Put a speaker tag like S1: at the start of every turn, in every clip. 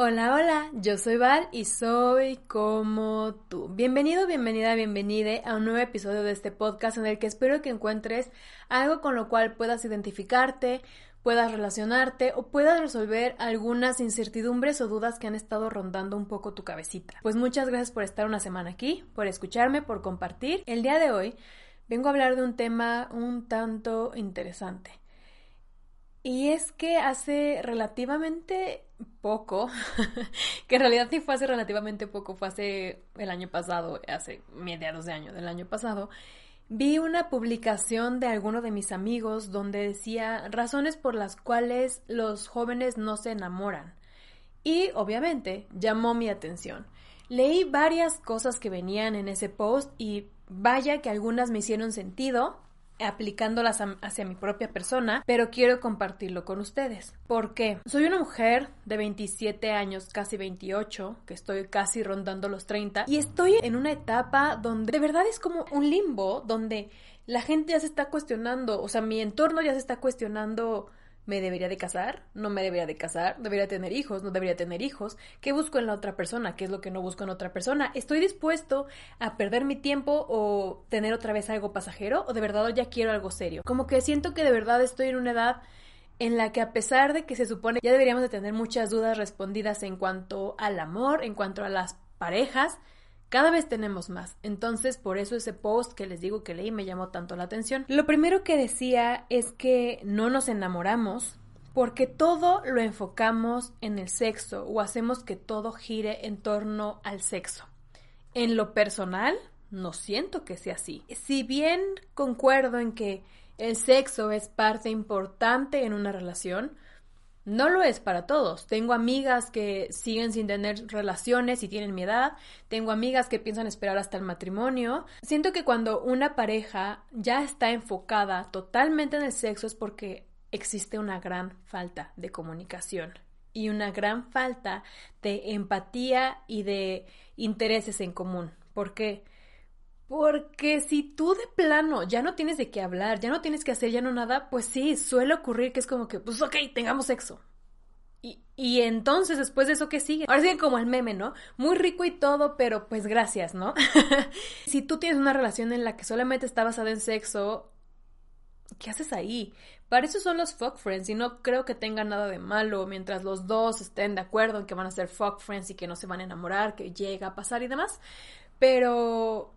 S1: Hola, hola, yo soy Val y soy como tú. Bienvenido, bienvenida, bienvenida a un nuevo episodio de este podcast en el que espero que encuentres algo con lo cual puedas identificarte, puedas relacionarte o puedas resolver algunas incertidumbres o dudas que han estado rondando un poco tu cabecita. Pues muchas gracias por estar una semana aquí, por escucharme, por compartir. El día de hoy vengo a hablar de un tema un tanto interesante. Y es que hace relativamente poco, que en realidad sí fue hace relativamente poco, fue hace el año pasado, hace mediados de año del año pasado, vi una publicación de alguno de mis amigos donde decía razones por las cuales los jóvenes no se enamoran. Y obviamente llamó mi atención. Leí varias cosas que venían en ese post y vaya que algunas me hicieron sentido, aplicándolas hacia mi propia persona, pero quiero compartirlo con ustedes. ¿Por qué? Soy una mujer de 27 años, casi 28, que estoy casi rondando los 30, y estoy en una etapa donde de verdad es como un limbo, donde la gente ya se está cuestionando, o sea, mi entorno ya se está cuestionando ¿Me debería de casar? ¿No me debería de casar? ¿Debería tener hijos? ¿No debería tener hijos? ¿Qué busco en la otra persona? ¿Qué es lo que no busco en otra persona? ¿Estoy dispuesto a perder mi tiempo o tener otra vez algo pasajero? ¿O de verdad ya quiero algo serio? Como que siento que de verdad estoy en una edad en la que a pesar de que se supone ya deberíamos de tener muchas dudas respondidas en cuanto al amor, en cuanto a las parejas, cada vez tenemos más. Entonces, por eso ese post que les digo que leí me llamó tanto la atención. Lo primero que decía es que no nos enamoramos porque todo lo enfocamos en el sexo o hacemos que todo gire en torno al sexo. En lo personal, no siento que sea así. Si bien concuerdo en que el sexo es parte importante en una relación, no lo es para todos. Tengo amigas que siguen sin tener relaciones y tienen mi edad. Tengo amigas que piensan esperar hasta el matrimonio. Siento que cuando una pareja ya está enfocada totalmente en el sexo es porque existe una gran falta de comunicación y una gran falta de empatía y de intereses en común. ¿Por qué? Porque si tú de plano ya no tienes de qué hablar, ya no tienes que hacer ya no nada, pues sí, suele ocurrir que es como que, pues ok, tengamos sexo. Y, y entonces después de eso, ¿qué sigue? Ahora sigue como el meme, ¿no? Muy rico y todo, pero pues gracias, ¿no? si tú tienes una relación en la que solamente está basada en sexo, ¿qué haces ahí? Para eso son los fuck friends y no creo que tengan nada de malo mientras los dos estén de acuerdo en que van a ser fuck friends y que no se van a enamorar, que llega a pasar y demás. Pero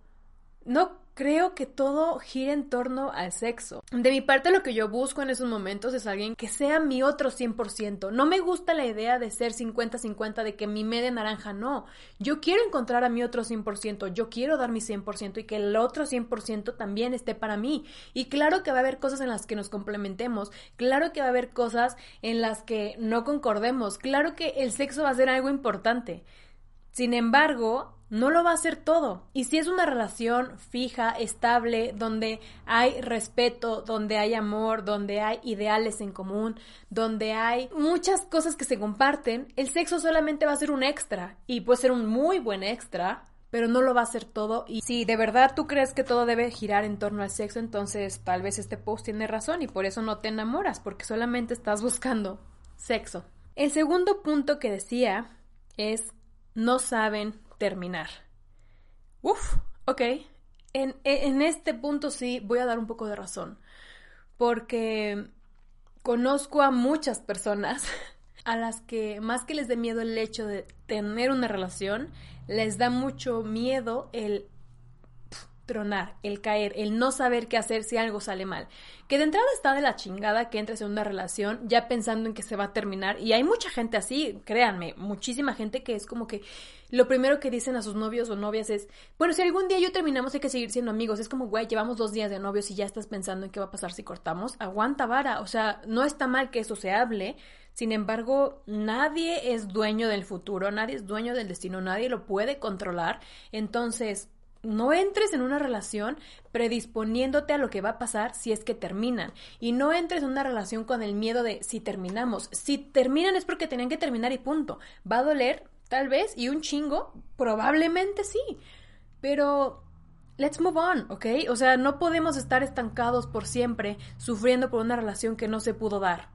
S1: no creo que todo gire en torno al sexo. De mi parte lo que yo busco en esos momentos es alguien que sea mi otro 100%. No me gusta la idea de ser 50-50, de que mi media naranja no. Yo quiero encontrar a mi otro 100%, yo quiero dar mi 100% y que el otro 100% también esté para mí. Y claro que va a haber cosas en las que nos complementemos, claro que va a haber cosas en las que no concordemos, claro que el sexo va a ser algo importante. Sin embargo, no lo va a hacer todo. Y si es una relación fija, estable, donde hay respeto, donde hay amor, donde hay ideales en común, donde hay muchas cosas que se comparten, el sexo solamente va a ser un extra y puede ser un muy buen extra, pero no lo va a hacer todo. Y si de verdad tú crees que todo debe girar en torno al sexo, entonces tal vez este post tiene razón y por eso no te enamoras, porque solamente estás buscando sexo. El segundo punto que decía es no saben terminar. Uf, ok. En, en, este punto sí voy a dar un poco de razón, porque conozco a muchas personas a las que más que les dé miedo el hecho de tener una relación, les da mucho miedo el tronar, el caer, el no saber qué hacer si algo sale mal. Que de entrada está de la chingada que entres en una relación ya pensando en que se va a terminar. Y hay mucha gente así, créanme, muchísima gente que es como que lo primero que dicen a sus novios o novias es, bueno, si algún día yo terminamos hay que seguir siendo amigos. Es como, güey, llevamos dos días de novios y ya estás pensando en qué va a pasar si cortamos. Aguanta vara. O sea, no está mal que eso se hable. Sin embargo, nadie es dueño del futuro, nadie es dueño del destino, nadie lo puede controlar. Entonces, no entres en una relación predisponiéndote a lo que va a pasar si es que terminan. Y no entres en una relación con el miedo de si terminamos. Si terminan es porque tenían que terminar y punto. Va a doler, tal vez, y un chingo, probablemente sí. Pero let's move on, ¿ok? O sea, no podemos estar estancados por siempre sufriendo por una relación que no se pudo dar.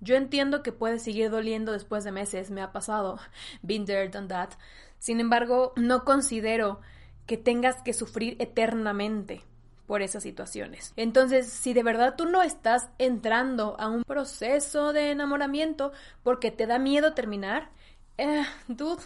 S1: Yo entiendo que puede seguir doliendo después de meses, me ha pasado, been there, done that. Sin embargo, no considero que tengas que sufrir eternamente por esas situaciones. Entonces, si de verdad tú no estás entrando a un proceso de enamoramiento porque te da miedo terminar, eh, dude,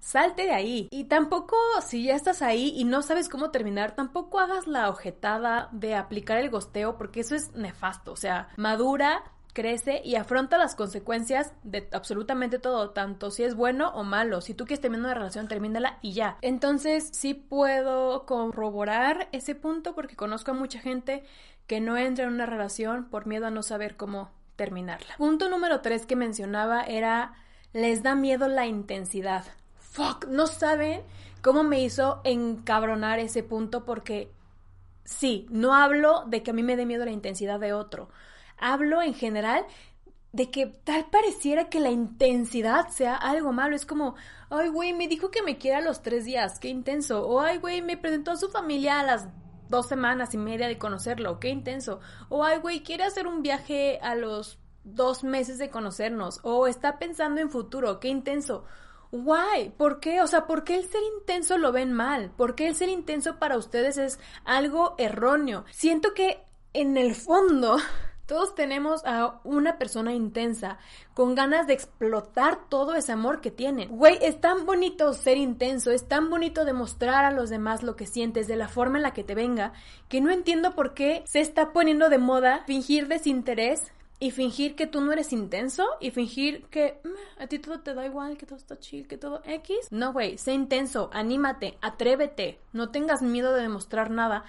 S1: salte de ahí. Y tampoco, si ya estás ahí y no sabes cómo terminar, tampoco hagas la ojetada de aplicar el gosteo porque eso es nefasto. O sea, madura, crece y afronta las consecuencias de absolutamente todo, tanto si es bueno o malo. Si tú quieres terminar una relación, termínala y ya. Entonces, sí puedo corroborar ese punto porque conozco a mucha gente que no entra en una relación por miedo a no saber cómo terminarla. Punto número tres que mencionaba era les da miedo la intensidad. Fuck, no saben cómo me hizo encabronar ese punto porque sí, no hablo de que a mí me dé miedo la intensidad de otro hablo en general de que tal pareciera que la intensidad sea algo malo. Es como, ay, güey, me dijo que me quiere a los tres días, qué intenso. O, ay, güey, me presentó a su familia a las dos semanas y media de conocerlo, qué intenso. O, ay, güey, quiere hacer un viaje a los dos meses de conocernos. O está pensando en futuro, qué intenso. Why? ¿Por qué? O sea, ¿por qué el ser intenso lo ven mal? ¿Por qué el ser intenso para ustedes es algo erróneo? Siento que en el fondo todos tenemos a una persona intensa, con ganas de explotar todo ese amor que tienen. Güey, es tan bonito ser intenso, es tan bonito demostrar a los demás lo que sientes de la forma en la que te venga, que no entiendo por qué se está poniendo de moda fingir desinterés y fingir que tú no eres intenso y fingir que mm, a ti todo te da igual, que todo está chill, que todo X. No, güey, sé intenso, anímate, atrévete, no tengas miedo de demostrar nada.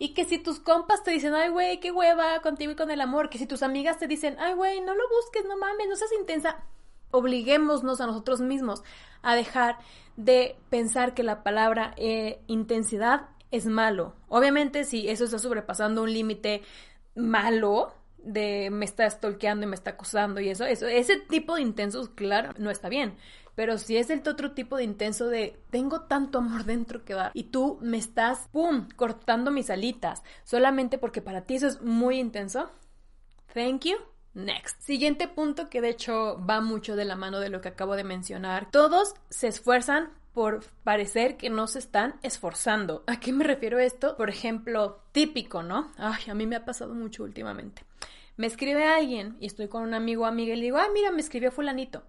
S1: Y que si tus compas te dicen, ay, güey, qué hueva contigo y con el amor. Que si tus amigas te dicen, ay, güey, no lo busques, no mames, no seas intensa. Obliguémonos a nosotros mismos a dejar de pensar que la palabra eh, intensidad es malo. Obviamente, si eso está sobrepasando un límite malo, de me está stalkeando y me está acusando y eso, eso, ese tipo de intensos, claro, no está bien. Pero si es el otro tipo de intenso de tengo tanto amor dentro que va y tú me estás, ¡pum!, cortando mis alitas solamente porque para ti eso es muy intenso. Thank you. Next. Siguiente punto que de hecho va mucho de la mano de lo que acabo de mencionar. Todos se esfuerzan por parecer que no se están esforzando. ¿A qué me refiero esto? Por ejemplo, típico, ¿no? Ay, a mí me ha pasado mucho últimamente. Me escribe alguien y estoy con un amigo o amiga y le digo, ay, mira, me escribió fulanito.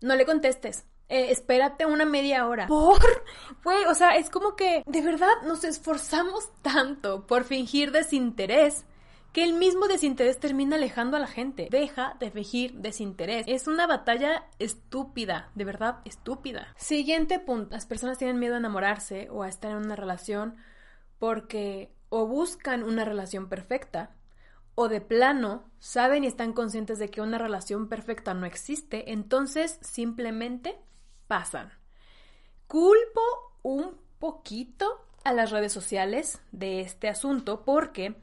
S1: No le contestes. Eh, espérate una media hora. ¿Por? Güey, o sea, es como que de verdad nos esforzamos tanto por fingir desinterés que el mismo desinterés termina alejando a la gente. Deja de fingir desinterés. Es una batalla estúpida, de verdad estúpida. Siguiente punto. Las personas tienen miedo a enamorarse o a estar en una relación porque o buscan una relación perfecta o de plano saben y están conscientes de que una relación perfecta no existe, entonces simplemente pasan. Culpo un poquito a las redes sociales de este asunto porque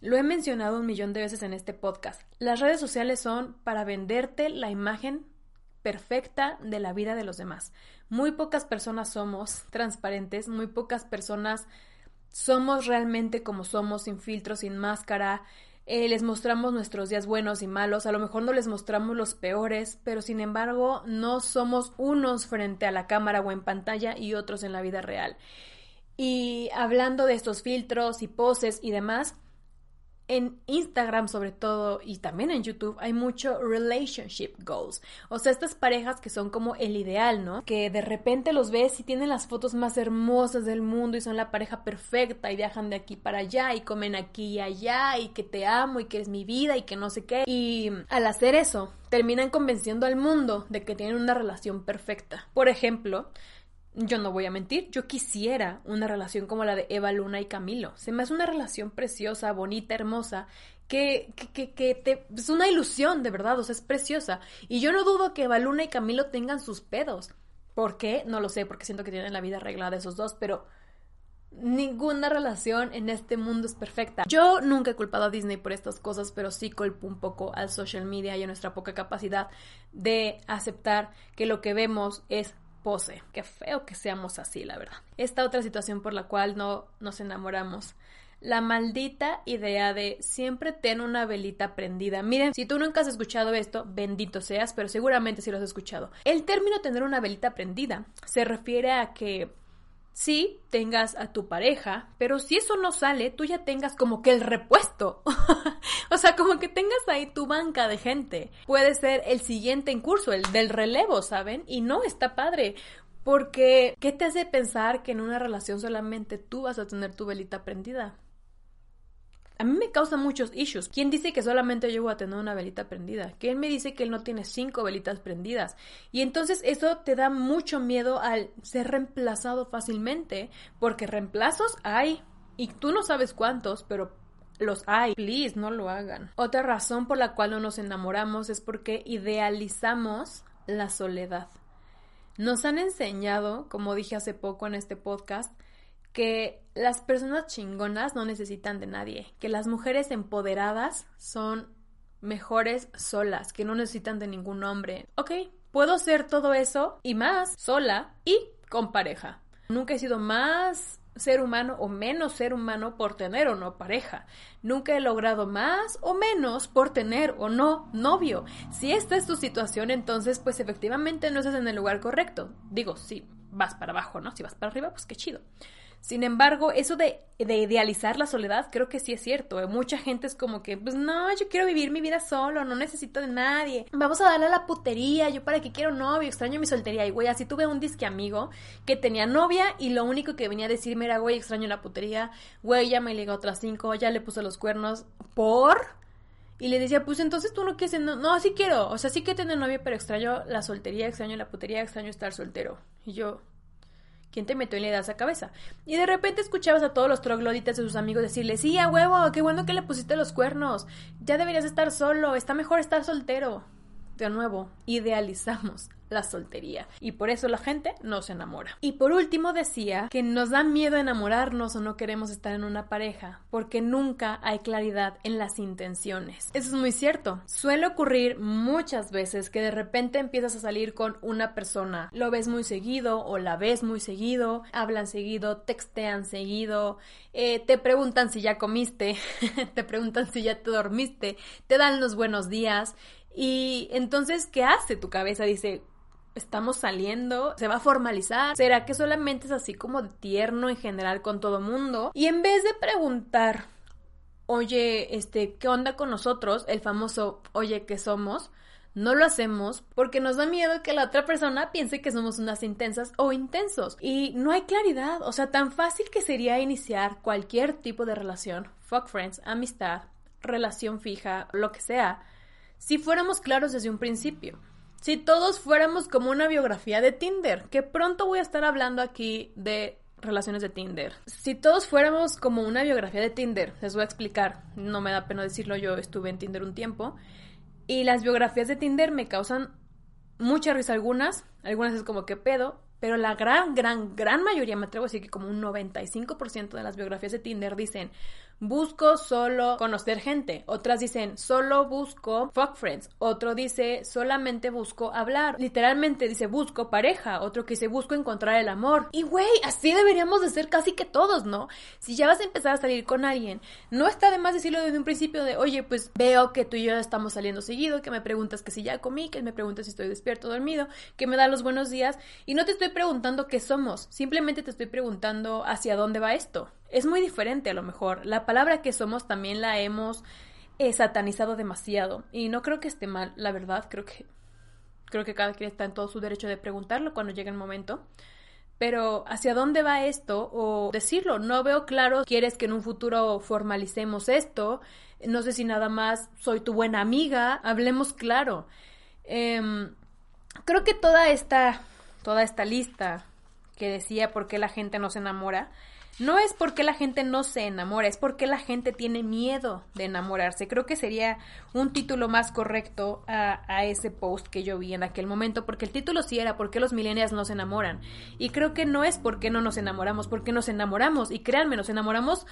S1: lo he mencionado un millón de veces en este podcast. Las redes sociales son para venderte la imagen perfecta de la vida de los demás. Muy pocas personas somos transparentes, muy pocas personas somos realmente como somos, sin filtro, sin máscara, eh, les mostramos nuestros días buenos y malos, a lo mejor no les mostramos los peores, pero sin embargo no somos unos frente a la cámara o en pantalla y otros en la vida real. Y hablando de estos filtros y poses y demás, en Instagram sobre todo y también en YouTube hay mucho relationship goals. O sea, estas parejas que son como el ideal, ¿no? Que de repente los ves y tienen las fotos más hermosas del mundo y son la pareja perfecta y viajan de aquí para allá y comen aquí y allá y que te amo y que eres mi vida y que no sé qué. Y al hacer eso, terminan convenciendo al mundo de que tienen una relación perfecta. Por ejemplo, yo no voy a mentir, yo quisiera una relación como la de Eva Luna y Camilo. Se me hace una relación preciosa, bonita, hermosa, que, que, que, te, es una ilusión, de verdad, o sea, es preciosa. Y yo no dudo que Eva Luna y Camilo tengan sus pedos. ¿Por qué? No lo sé, porque siento que tienen la vida arreglada esos dos, pero ninguna relación en este mundo es perfecta. Yo nunca he culpado a Disney por estas cosas, pero sí culpo un poco al social media y a nuestra poca capacidad de aceptar que lo que vemos es pose. Qué feo que seamos así, la verdad. Esta otra situación por la cual no nos enamoramos. La maldita idea de siempre ten una velita prendida. Miren, si tú nunca has escuchado esto, bendito seas, pero seguramente sí lo has escuchado. El término tener una velita prendida se refiere a que sí tengas a tu pareja, pero si eso no sale, tú ya tengas como que el repuesto. o sea, como que tengas ahí tu banca de gente. Puede ser el siguiente en curso, el del relevo, ¿saben? Y no está padre. Porque, ¿qué te hace pensar que en una relación solamente tú vas a tener tu velita prendida? A mí me causa muchos issues. ¿Quién dice que solamente yo a tener una velita prendida? ¿Quién me dice que él no tiene cinco velitas prendidas? Y entonces eso te da mucho miedo al ser reemplazado fácilmente, porque reemplazos hay. Y tú no sabes cuántos, pero los hay. Please, no lo hagan. Otra razón por la cual no nos enamoramos es porque idealizamos la soledad. Nos han enseñado, como dije hace poco en este podcast, que las personas chingonas no necesitan de nadie, que las mujeres empoderadas son mejores solas, que no necesitan de ningún hombre. Ok, puedo ser todo eso y más sola y con pareja. Nunca he sido más ser humano o menos ser humano por tener o no pareja. Nunca he logrado más o menos por tener o no novio. Si esta es tu situación, entonces pues efectivamente no estás en el lugar correcto. Digo, si vas para abajo, ¿no? Si vas para arriba, pues qué chido. Sin embargo, eso de, idealizar la soledad creo que sí es cierto. ¿eh? Mucha gente es como que, pues no, yo quiero vivir mi vida solo, no necesito de nadie. Vamos a darle a la putería, yo para qué quiero novio, extraño mi soltería. Y güey, así tuve un disque amigo que tenía novia y lo único que venía a decirme era, güey, extraño la putería, güey, ya me ligó otras cinco, ya le puse los cuernos, ¿por? Y le decía, pues entonces tú no quieres, no, no, sí quiero, o sea, sí que tener novia, pero extraño la soltería, extraño la putería, extraño estar soltero. Y yo, ¿Quién te metió en la idea esa cabeza? Y de repente escuchabas a todos los trogloditas de sus amigos decirle, sí, a huevo, qué bueno que le pusiste los cuernos, ya deberías estar solo, está mejor estar soltero. De nuevo, idealizamos la soltería y por eso la gente no se enamora. Y por último decía que nos da miedo enamorarnos o no queremos estar en una pareja porque nunca hay claridad en las intenciones. Eso es muy cierto. Suele ocurrir muchas veces que de repente empiezas a salir con una persona, lo ves muy seguido o la ves muy seguido, hablan seguido, textean seguido, eh, te preguntan si ya comiste, te preguntan si ya te dormiste, te dan los buenos días y entonces, ¿qué hace tu cabeza? Dice, estamos saliendo, se va a formalizar, será que solamente es así como tierno en general con todo mundo y en vez de preguntar, oye, este, ¿qué onda con nosotros? El famoso, oye, ¿qué somos? No lo hacemos porque nos da miedo que la otra persona piense que somos unas intensas o intensos. Y no hay claridad. O sea, tan fácil que sería iniciar cualquier tipo de relación, fuck friends, amistad, relación fija, lo que sea, si fuéramos claros desde un principio. Si todos fuéramos como una biografía de Tinder, que pronto voy a estar hablando aquí de relaciones de Tinder. Si todos fuéramos como una biografía de Tinder, les voy a explicar, no me da pena decirlo, yo estuve en Tinder un tiempo, y las biografías de Tinder me causan mucha risa algunas, algunas es como que pedo, pero la gran, gran, gran mayoría, me atrevo a decir que como un 95% de las biografías de Tinder dicen, busco solo conocer gente. Otras dicen, solo busco fuck friends. Otro dice, solamente busco hablar. Literalmente dice, busco pareja. Otro que dice, busco encontrar el amor. Y güey, así deberíamos de ser casi que todos, ¿no? Si ya vas a empezar a salir con alguien, no está de más decirlo desde un principio de, oye, pues veo que tú y yo estamos saliendo seguido, que me preguntas que si ya comí, que me preguntas si estoy despierto o dormido, que me da los buenos días. Y no te estoy preguntando qué somos, simplemente te estoy preguntando hacia dónde va esto es muy diferente a lo mejor. La palabra que somos también la hemos eh, satanizado demasiado y no creo que esté mal, la verdad, creo que creo que cada quien está en todo su derecho de preguntarlo cuando llegue el momento. Pero ¿hacia dónde va esto? O decirlo, no veo claro, ¿quieres que en un futuro formalicemos esto? No sé si nada más soy tu buena amiga, hablemos claro. Em, creo que toda esta, toda esta lista que decía por qué la gente no se enamora, no es porque la gente no se enamora, es porque la gente tiene miedo de enamorarse. Creo que sería un título más correcto a, ese post que yo vi en aquel momento, porque el título sí era ¿Por qué los millennials no se enamoran? Y creo que no es porque no nos enamoramos, porque nos enamoramos. Y créanme, nos enamoramos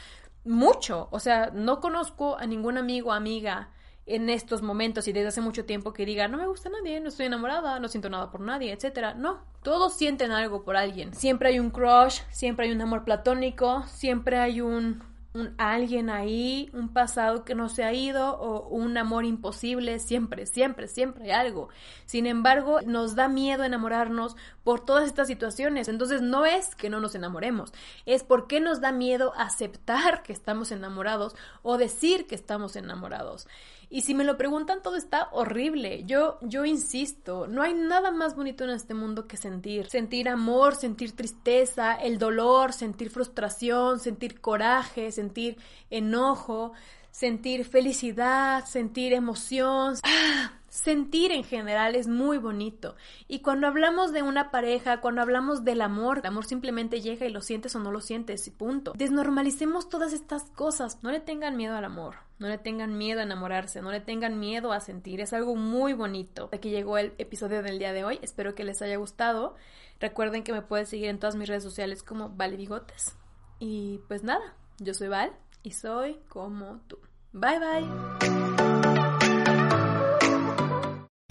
S1: mucho. O sea, no conozco a ningún amigo o amiga en estos momentos y desde hace mucho tiempo que diga, no me gusta nadie, no estoy enamorada, no siento nada por nadie, etcétera. No, todos sienten algo por alguien. Siempre hay un crush, siempre hay un amor platónico, siempre hay un un alguien ahí, un pasado que no se ha ido o un amor imposible, siempre, siempre, siempre hay algo. Sin embargo, nos da miedo enamorarnos por todas estas situaciones. Entonces no es que no nos enamoremos, es porque nos da miedo aceptar que estamos enamorados o decir que estamos enamorados. Y si me lo preguntan, todo está horrible. Yo, yo insisto, no hay nada más bonito en este mundo que sentir. Sentir amor, sentir tristeza, el dolor, sentir frustración, sentir coraje, sentir enojo, sentir felicidad, sentir emoción. ¡Ah! Sentir en general es muy bonito. Y cuando hablamos de una pareja, cuando hablamos del amor, el amor simplemente llega y lo sientes o no lo sientes y punto. Desnormalicemos todas estas cosas. No le tengan miedo al amor. No le tengan miedo a enamorarse, no le tengan miedo a sentir, es algo muy bonito. Aquí llegó el episodio del día de hoy, espero que les haya gustado. Recuerden que me pueden seguir en todas mis redes sociales como Vale Bigotes. Y pues nada, yo soy Val y soy como tú. Bye bye.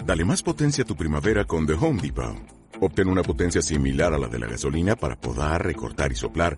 S2: Dale más potencia a tu primavera con The Home Depot. Obtén una potencia similar a la de la gasolina para podar, recortar y soplar